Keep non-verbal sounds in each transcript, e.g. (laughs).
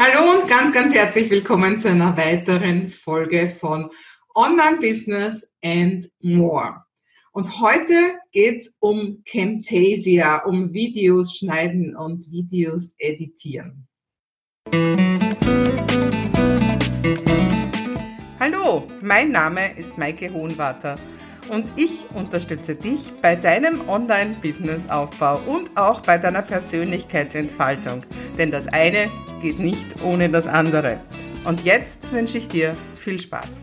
Hallo und ganz, ganz herzlich willkommen zu einer weiteren Folge von Online Business and More. Und heute geht es um Camtasia, um Videos schneiden und Videos editieren. Hallo, mein Name ist Maike Hohenwarter und ich unterstütze dich bei deinem Online-Business-Aufbau und auch bei deiner Persönlichkeitsentfaltung. Denn das eine geht nicht ohne das andere. Und jetzt wünsche ich dir viel Spaß.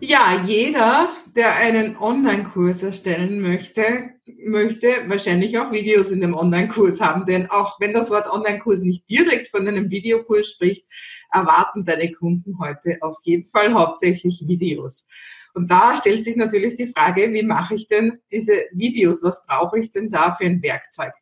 Ja, jeder, der einen Online-Kurs erstellen möchte, möchte wahrscheinlich auch Videos in dem Online-Kurs haben. Denn auch wenn das Wort Online-Kurs nicht direkt von einem Videokurs spricht, erwarten deine Kunden heute auf jeden Fall hauptsächlich Videos. Und da stellt sich natürlich die Frage, wie mache ich denn diese Videos? Was brauche ich denn da für ein Werkzeug?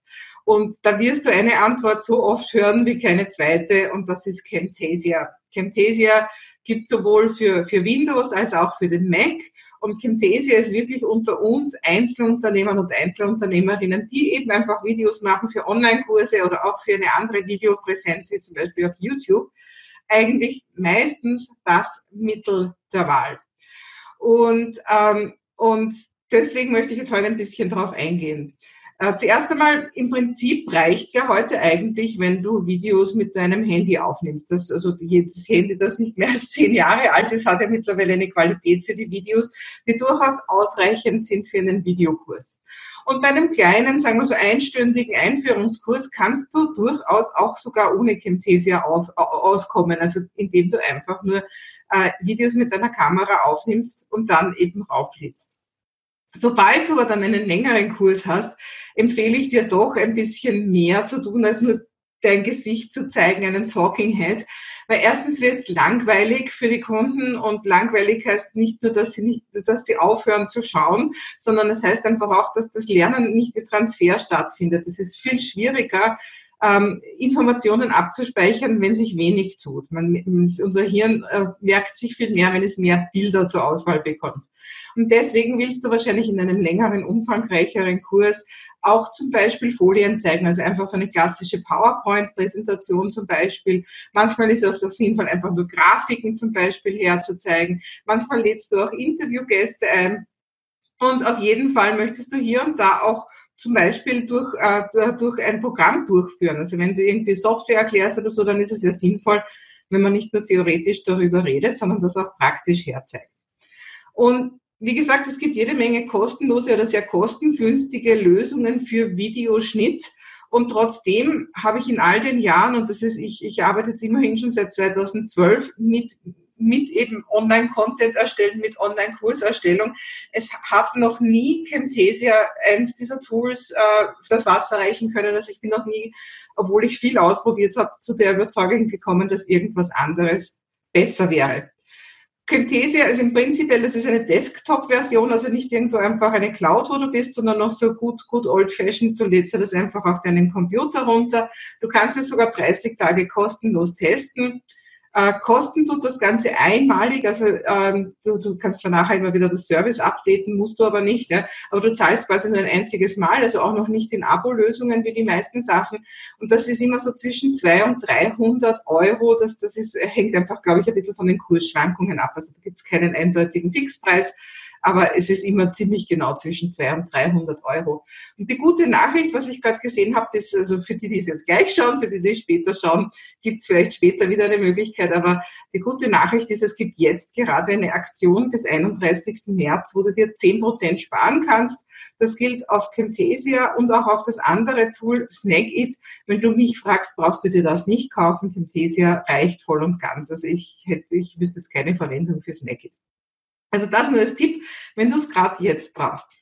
Und da wirst du eine Antwort so oft hören wie keine zweite und das ist Camtasia. Camtasia gibt sowohl für, für Windows als auch für den Mac. Und Camtasia ist wirklich unter uns Einzelunternehmern und Einzelunternehmerinnen, die eben einfach Videos machen für Online-Kurse oder auch für eine andere Videopräsenz, wie zum Beispiel auf YouTube, eigentlich meistens das Mittel der Wahl. Und, ähm, und deswegen möchte ich jetzt heute ein bisschen darauf eingehen. Äh, zuerst einmal, im Prinzip reicht ja heute eigentlich, wenn du Videos mit deinem Handy aufnimmst. Das, also jedes Handy, das nicht mehr als zehn Jahre alt ist, hat ja mittlerweile eine Qualität für die Videos, die durchaus ausreichend sind für einen Videokurs. Und bei einem kleinen, sagen wir so einstündigen Einführungskurs kannst du durchaus auch sogar ohne Camtasia auf, auskommen, also indem du einfach nur äh, Videos mit deiner Kamera aufnimmst und dann eben rauflädst. Sobald du aber dann einen längeren Kurs hast, empfehle ich dir doch ein bisschen mehr zu tun, als nur dein Gesicht zu zeigen, einen Talking Head. Weil erstens wird es langweilig für die Kunden und langweilig heißt nicht nur, dass sie nicht, dass sie aufhören zu schauen, sondern es das heißt einfach auch, dass das Lernen nicht mit Transfer stattfindet. Es ist viel schwieriger, ähm, Informationen abzuspeichern, wenn sich wenig tut. Man, unser Hirn äh, merkt sich viel mehr, wenn es mehr Bilder zur Auswahl bekommt. Und deswegen willst du wahrscheinlich in einem längeren, umfangreicheren Kurs auch zum Beispiel Folien zeigen, also einfach so eine klassische PowerPoint-Präsentation zum Beispiel. Manchmal ist es auch sinnvoll, einfach nur Grafiken zum Beispiel herzuzeigen. Manchmal lädst du auch Interviewgäste ein. Und auf jeden Fall möchtest du hier und da auch zum Beispiel durch, äh, durch ein Programm durchführen. Also wenn du irgendwie Software erklärst oder so, dann ist es ja sinnvoll, wenn man nicht nur theoretisch darüber redet, sondern das auch praktisch herzeigt. Und wie gesagt, es gibt jede Menge kostenlose oder sehr kostengünstige Lösungen für Videoschnitt. Und trotzdem habe ich in all den Jahren, und das ist, ich, ich arbeite jetzt immerhin schon seit 2012 mit mit eben Online-Content erstellen, mit Online-Kurserstellung. Es hat noch nie Camtasia eins dieser Tools äh, das Wasser reichen können. Also ich bin noch nie, obwohl ich viel ausprobiert habe, zu der Überzeugung gekommen, dass irgendwas anderes besser wäre. Camtasia ist im Prinzip, das ist eine Desktop-Version, also nicht irgendwo einfach eine Cloud, wo du bist, sondern noch so gut, gut old-fashioned. Du lädst das einfach auf deinen Computer runter. Du kannst es sogar 30 Tage kostenlos testen. Äh, kosten tut das Ganze einmalig, also ähm, du, du kannst zwar nachher immer wieder das Service updaten, musst du aber nicht. Ja? Aber du zahlst quasi nur ein einziges Mal, also auch noch nicht in Abo-Lösungen wie die meisten Sachen. Und das ist immer so zwischen 200 und 300 Euro. Das, das ist, hängt einfach, glaube ich, ein bisschen von den Kursschwankungen ab. Also da gibt es keinen eindeutigen Fixpreis aber es ist immer ziemlich genau zwischen 200 und 300 Euro. Und die gute Nachricht, was ich gerade gesehen habe, ist, also für die, die es jetzt gleich schauen, für die, die später schauen, gibt es vielleicht später wieder eine Möglichkeit, aber die gute Nachricht ist, es gibt jetzt gerade eine Aktion bis 31. März, wo du dir 10% sparen kannst. Das gilt auf Camtasia und auch auf das andere Tool Snagit. Wenn du mich fragst, brauchst du dir das nicht kaufen. Camtasia reicht voll und ganz. Also ich hätte, ich wüsste jetzt keine Verwendung für Snagit. Also das nur als Tipp, wenn du es gerade jetzt brauchst.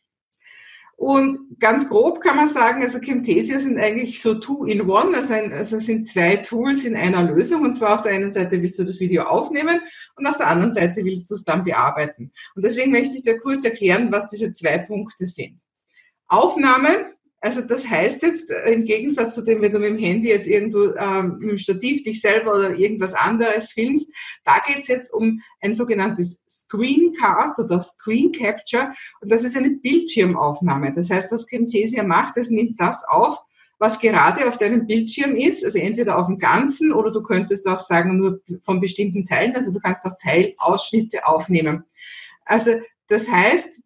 Und ganz grob kann man sagen, also Camtasia sind eigentlich so two in one, also, also sind zwei Tools in einer Lösung. Und zwar auf der einen Seite willst du das Video aufnehmen und auf der anderen Seite willst du es dann bearbeiten. Und deswegen möchte ich dir kurz erklären, was diese zwei Punkte sind. Aufnahme also das heißt jetzt, äh, im Gegensatz zu dem, wenn du mit dem Handy jetzt irgendwo ähm, mit dem Stativ dich selber oder irgendwas anderes filmst, da geht's jetzt um ein sogenanntes Screencast oder Screen Capture und das ist eine Bildschirmaufnahme. Das heißt, was Camtasia macht, es nimmt das auf, was gerade auf deinem Bildschirm ist, also entweder auf dem Ganzen oder du könntest auch sagen, nur von bestimmten Teilen, also du kannst auch Teilausschnitte aufnehmen. Also das heißt,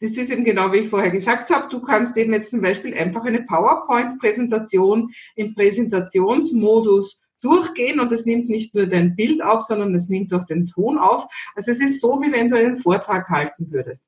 das ist eben genau, wie ich vorher gesagt habe, du kannst eben jetzt zum Beispiel einfach eine PowerPoint-Präsentation im Präsentationsmodus durchgehen und es nimmt nicht nur dein Bild auf, sondern es nimmt auch den Ton auf. Also es ist so, wie wenn du einen Vortrag halten würdest.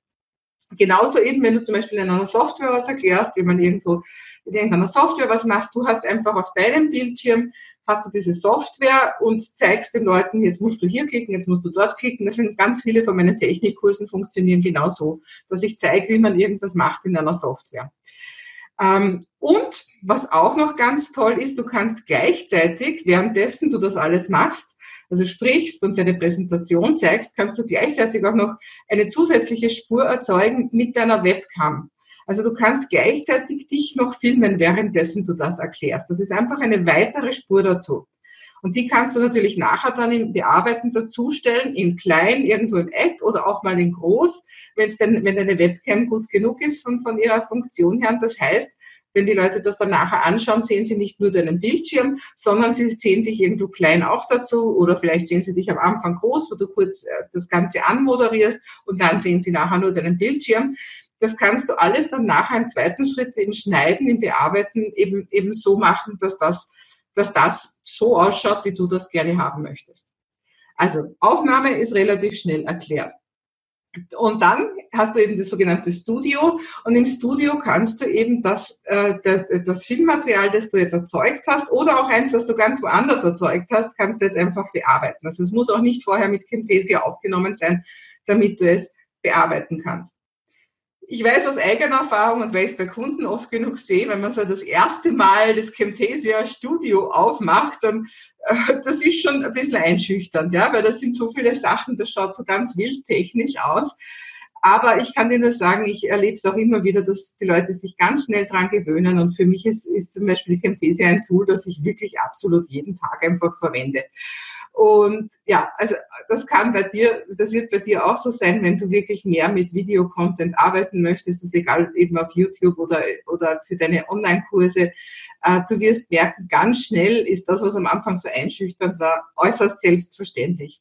Genauso eben, wenn du zum Beispiel in einer Software was erklärst, wie man irgendwo in irgendeiner Software was machst, du hast einfach auf deinem Bildschirm, hast du diese Software und zeigst den Leuten, jetzt musst du hier klicken, jetzt musst du dort klicken. Das sind ganz viele von meinen Technikkursen funktionieren genauso, dass ich zeige, wie man irgendwas macht in einer Software. Ähm, und was auch noch ganz toll ist, du kannst gleichzeitig, währenddessen du das alles machst, also sprichst und deine Präsentation zeigst, kannst du gleichzeitig auch noch eine zusätzliche Spur erzeugen mit deiner Webcam. Also du kannst gleichzeitig dich noch filmen, währenddessen du das erklärst. Das ist einfach eine weitere Spur dazu. Und die kannst du natürlich nachher dann im Bearbeiten dazustellen, in klein, irgendwo im App oder auch mal in groß, wenn's denn, wenn deine Webcam gut genug ist von, von ihrer Funktion her. Und das heißt, wenn die Leute das dann nachher anschauen, sehen sie nicht nur deinen Bildschirm, sondern sie sehen dich irgendwo klein auch dazu oder vielleicht sehen sie dich am Anfang groß, wo du kurz äh, das Ganze anmoderierst und dann sehen sie nachher nur deinen Bildschirm. Das kannst du alles dann nachher im zweiten Schritt im Schneiden, im Bearbeiten eben, eben so machen, dass das, dass das so ausschaut, wie du das gerne haben möchtest. Also Aufnahme ist relativ schnell erklärt. Und dann hast du eben das sogenannte Studio und im Studio kannst du eben das, äh, das Filmmaterial, das du jetzt erzeugt hast oder auch eins, das du ganz woanders erzeugt hast, kannst du jetzt einfach bearbeiten. Also es muss auch nicht vorher mit Camtasia aufgenommen sein, damit du es bearbeiten kannst ich weiß aus eigener Erfahrung und weil ich es bei Kunden oft genug sehe, wenn man so das erste Mal das Camtasia Studio aufmacht, dann äh, das ist schon ein bisschen einschüchternd, ja, weil das sind so viele Sachen, das schaut so ganz wild technisch aus. Aber ich kann dir nur sagen, ich erlebe es auch immer wieder, dass die Leute sich ganz schnell dran gewöhnen. Und für mich ist, ist zum Beispiel Camtasia ein Tool, das ich wirklich absolut jeden Tag einfach verwende. Und ja, also das kann bei dir, das wird bei dir auch so sein, wenn du wirklich mehr mit Videocontent arbeiten möchtest, das ist egal eben auf YouTube oder, oder für deine Online-Kurse. Äh, du wirst merken, ganz schnell ist das, was am Anfang so einschüchternd war, äußerst selbstverständlich.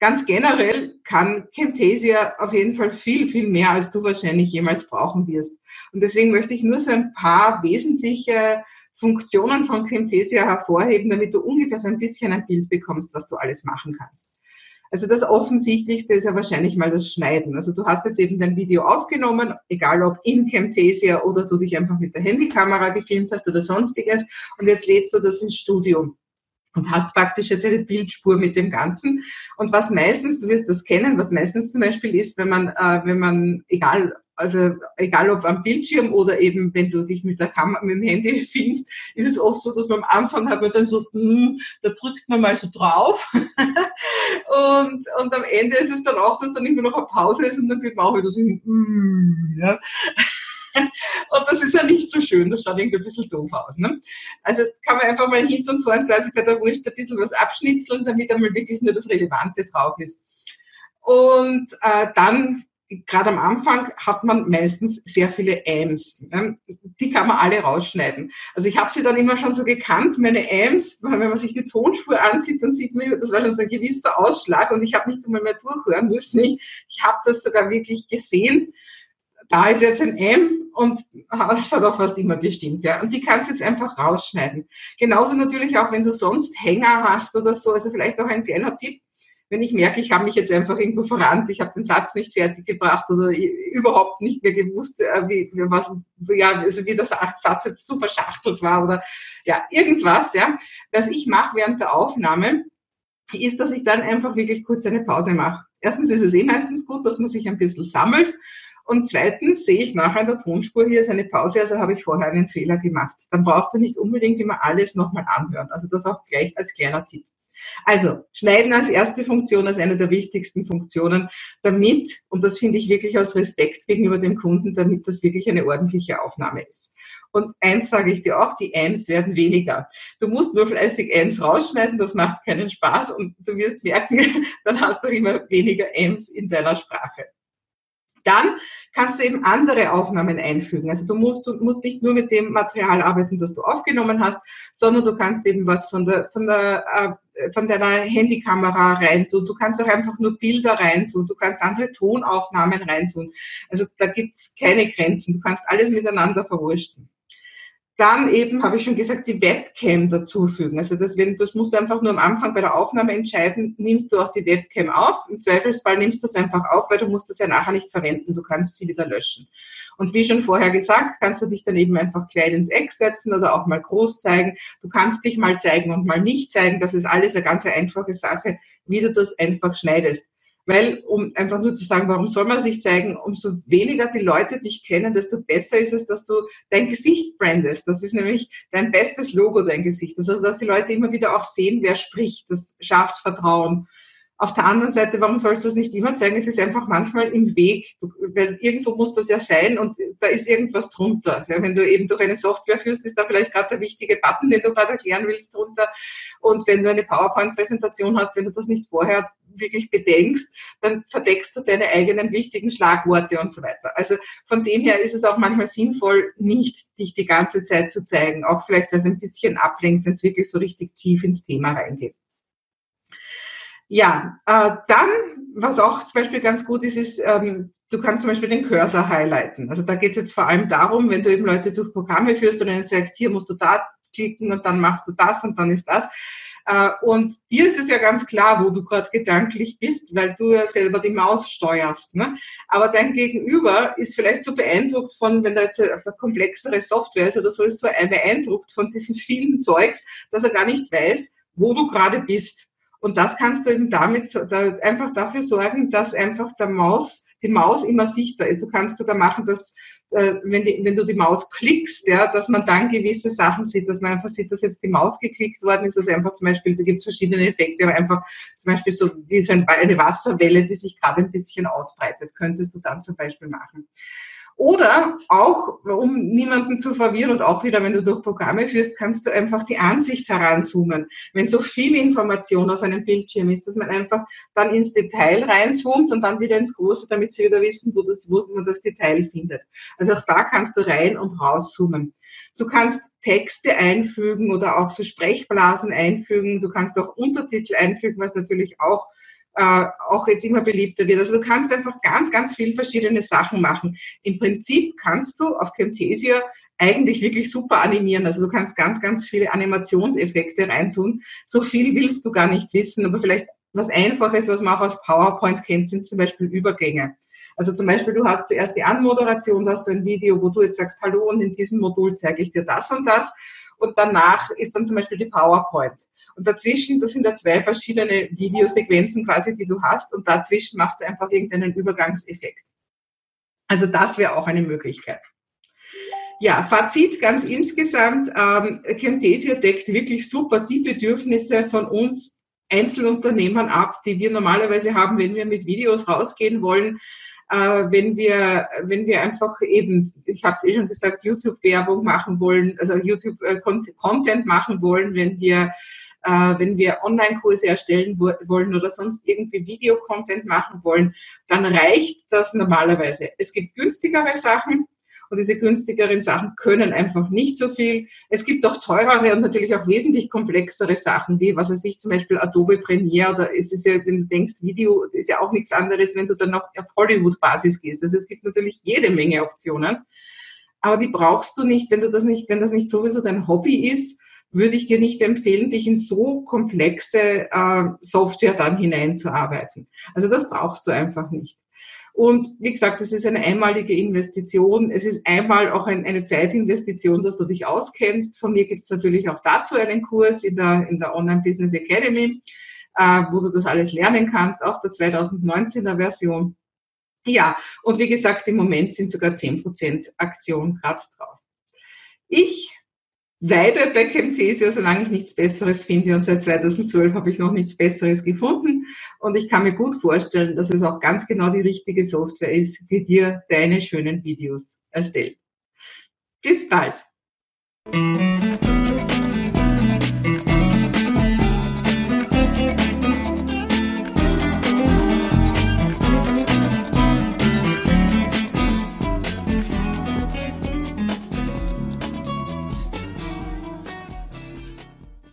Ganz generell kann Camtasia auf jeden Fall viel, viel mehr, als du wahrscheinlich jemals brauchen wirst. Und deswegen möchte ich nur so ein paar wesentliche Funktionen von Camtasia hervorheben, damit du ungefähr so ein bisschen ein Bild bekommst, was du alles machen kannst. Also das Offensichtlichste ist ja wahrscheinlich mal das Schneiden. Also du hast jetzt eben dein Video aufgenommen, egal ob in Camtasia oder du dich einfach mit der Handykamera gefilmt hast oder sonstiges und jetzt lädst du das ins Studio und hast praktisch jetzt eine Bildspur mit dem Ganzen. Und was meistens, du wirst das kennen, was meistens zum Beispiel ist, wenn man, äh, wenn man, egal also egal ob am Bildschirm oder eben wenn du dich mit der Kamera, mit dem Handy filmst, ist es oft so, dass man am Anfang hat man dann so, mm, da drückt man mal so drauf (laughs) und, und am Ende ist es dann auch, dass dann immer noch eine Pause ist und dann geht man auch wieder so, mm, ja. (laughs) Und das ist ja nicht so schön, das schaut irgendwie ein bisschen doof aus. Ne? Also kann man einfach mal hinten und vorn quasi bei der Wurst ein bisschen was abschnipseln, damit einmal wirklich nur das Relevante drauf ist. Und äh, dann gerade am Anfang hat man meistens sehr viele Ams. Die kann man alle rausschneiden. Also ich habe sie dann immer schon so gekannt, meine Ams, wenn man sich die Tonspur ansieht, dann sieht man, das war schon so ein gewisser Ausschlag und ich habe nicht einmal mehr durchhören müssen. Ich, ich habe das sogar wirklich gesehen. Da ist jetzt ein M und das hat auch fast immer bestimmt, ja. Und die kannst du jetzt einfach rausschneiden. Genauso natürlich auch, wenn du sonst Hänger hast oder so, also vielleicht auch ein kleiner Tipp, wenn ich merke, ich habe mich jetzt einfach irgendwo verrannt, ich habe den Satz nicht fertig gebracht oder überhaupt nicht mehr gewusst, äh, wie, was, ja, also wie der Satz jetzt zu verschachtelt war oder ja, irgendwas, ja. Was ich mache während der Aufnahme, ist, dass ich dann einfach wirklich kurz eine Pause mache. Erstens ist es eh meistens gut, dass man sich ein bisschen sammelt. Und zweitens sehe ich nachher in der Tonspur, hier ist eine Pause, also habe ich vorher einen Fehler gemacht. Dann brauchst du nicht unbedingt immer alles nochmal anhören. Also das auch gleich als kleiner Tipp. Also, Schneiden als erste Funktion, als eine der wichtigsten Funktionen, damit, und das finde ich wirklich aus Respekt gegenüber dem Kunden, damit das wirklich eine ordentliche Aufnahme ist. Und eins sage ich dir auch, die Ams werden weniger. Du musst nur fleißig Ams rausschneiden, das macht keinen Spaß und du wirst merken, (laughs) dann hast du immer weniger Ams in deiner Sprache. Dann kannst du eben andere Aufnahmen einfügen. Also du musst, du musst nicht nur mit dem Material arbeiten, das du aufgenommen hast, sondern du kannst eben was von der, von der, äh, von deiner Handykamera reintun. Du kannst auch einfach nur Bilder reintun. Du kannst andere Tonaufnahmen reintun. Also da gibt's keine Grenzen. Du kannst alles miteinander verwursten. Dann eben, habe ich schon gesagt, die Webcam dazufügen. Also das, wenn, das musst du einfach nur am Anfang bei der Aufnahme entscheiden, nimmst du auch die Webcam auf. Im Zweifelsfall nimmst du es einfach auf, weil du musst das ja nachher nicht verwenden. Du kannst sie wieder löschen. Und wie schon vorher gesagt, kannst du dich dann eben einfach klein ins Eck setzen oder auch mal groß zeigen. Du kannst dich mal zeigen und mal nicht zeigen. Das ist alles eine ganz einfache Sache, wie du das einfach schneidest. Weil, um einfach nur zu sagen, warum soll man sich zeigen, umso weniger die Leute dich kennen, desto besser ist es, dass du dein Gesicht brandest. Das ist nämlich dein bestes Logo, dein Gesicht. Also, dass die Leute immer wieder auch sehen, wer spricht. Das schafft Vertrauen. Auf der anderen Seite, warum sollst du das nicht immer zeigen? Es ist einfach manchmal im Weg, weil irgendwo muss das ja sein und da ist irgendwas drunter. Wenn du eben durch eine Software führst, ist da vielleicht gerade der wichtige Button, den du gerade erklären willst, drunter. Und wenn du eine PowerPoint-Präsentation hast, wenn du das nicht vorher wirklich bedenkst, dann verdeckst du deine eigenen wichtigen Schlagworte und so weiter. Also von dem her ist es auch manchmal sinnvoll, nicht dich die ganze Zeit zu zeigen, auch vielleicht, weil es ein bisschen ablenkt, wenn es wirklich so richtig tief ins Thema reingeht. Ja, äh, dann, was auch zum Beispiel ganz gut ist, ist, ähm, du kannst zum Beispiel den Cursor highlighten. Also da geht es jetzt vor allem darum, wenn du eben Leute durch Programme führst und ihnen sagst, hier musst du da klicken und dann machst du das und dann ist das. Äh, und dir ist es ja ganz klar, wo du gerade gedanklich bist, weil du ja selber die Maus steuerst. Ne? Aber dein Gegenüber ist vielleicht so beeindruckt von, wenn da jetzt eine komplexere Software ist oder so, ist so beeindruckt von diesem vielen Zeugs, dass er gar nicht weiß, wo du gerade bist. Und das kannst du eben damit da einfach dafür sorgen, dass einfach der Maus, die Maus immer sichtbar ist. Du kannst sogar machen, dass äh, wenn, die, wenn du die Maus klickst, ja, dass man dann gewisse Sachen sieht, dass man einfach sieht, dass jetzt die Maus geklickt worden ist. Also einfach zum Beispiel, da gibt es verschiedene Effekte, aber einfach zum Beispiel so wie so eine Wasserwelle, die sich gerade ein bisschen ausbreitet, könntest du dann zum Beispiel machen. Oder auch, um niemanden zu verwirren und auch wieder, wenn du durch Programme führst, kannst du einfach die Ansicht heranzoomen. Wenn so viel Information auf einem Bildschirm ist, dass man einfach dann ins Detail reinzoomt und dann wieder ins Große, damit sie wieder wissen, wo, das, wo man das Detail findet. Also auch da kannst du rein und rauszoomen. Du kannst Texte einfügen oder auch so Sprechblasen einfügen. Du kannst auch Untertitel einfügen, was natürlich auch äh, auch jetzt immer beliebter wird. Also du kannst einfach ganz, ganz viel verschiedene Sachen machen. Im Prinzip kannst du auf Camtasia eigentlich wirklich super animieren. Also du kannst ganz, ganz viele Animationseffekte reintun. So viel willst du gar nicht wissen, aber vielleicht was Einfaches, was man auch aus PowerPoint kennt, sind zum Beispiel Übergänge. Also zum Beispiel, du hast zuerst die Anmoderation, da hast du ein Video, wo du jetzt sagst, hallo und in diesem Modul zeige ich dir das und das. Und danach ist dann zum Beispiel die PowerPoint. Und dazwischen, das sind ja zwei verschiedene Videosequenzen quasi, die du hast. Und dazwischen machst du einfach irgendeinen Übergangseffekt. Also das wäre auch eine Möglichkeit. Ja, Fazit ganz insgesamt, ähm, Camtasia deckt wirklich super die Bedürfnisse von uns Einzelunternehmern ab, die wir normalerweise haben, wenn wir mit Videos rausgehen wollen, äh, wenn wir wenn wir einfach eben, ich habe es eh schon gesagt, YouTube-Werbung machen wollen, also YouTube-Content äh, machen wollen, wenn wir äh, wenn wir Online-Kurse erstellen wollen oder sonst irgendwie Videocontent machen wollen, dann reicht das normalerweise. Es gibt günstigere Sachen, und diese günstigeren Sachen können einfach nicht so viel. Es gibt auch teurere und natürlich auch wesentlich komplexere Sachen, wie, was weiß ich, zum Beispiel Adobe Premiere oder es ist ja, wenn du denkst, Video ist ja auch nichts anderes, wenn du dann noch auf Hollywood-Basis gehst. Also es gibt natürlich jede Menge Optionen. Aber die brauchst du nicht, wenn du das nicht, wenn das nicht sowieso dein Hobby ist, würde ich dir nicht empfehlen, dich in so komplexe äh, Software dann hineinzuarbeiten. Also das brauchst du einfach nicht. Und wie gesagt, es ist eine einmalige Investition. Es ist einmal auch ein, eine Zeitinvestition, dass du dich auskennst. Von mir gibt es natürlich auch dazu einen Kurs in der, in der Online Business Academy, äh, wo du das alles lernen kannst, auch der 2019er Version. Ja, und wie gesagt, im Moment sind sogar 10% Aktion gerade drauf. Ich bleibe bei Camtasia, solange ich nichts Besseres finde. Und seit 2012 habe ich noch nichts Besseres gefunden. Und ich kann mir gut vorstellen, dass es auch ganz genau die richtige Software ist, die dir deine schönen Videos erstellt. Bis bald.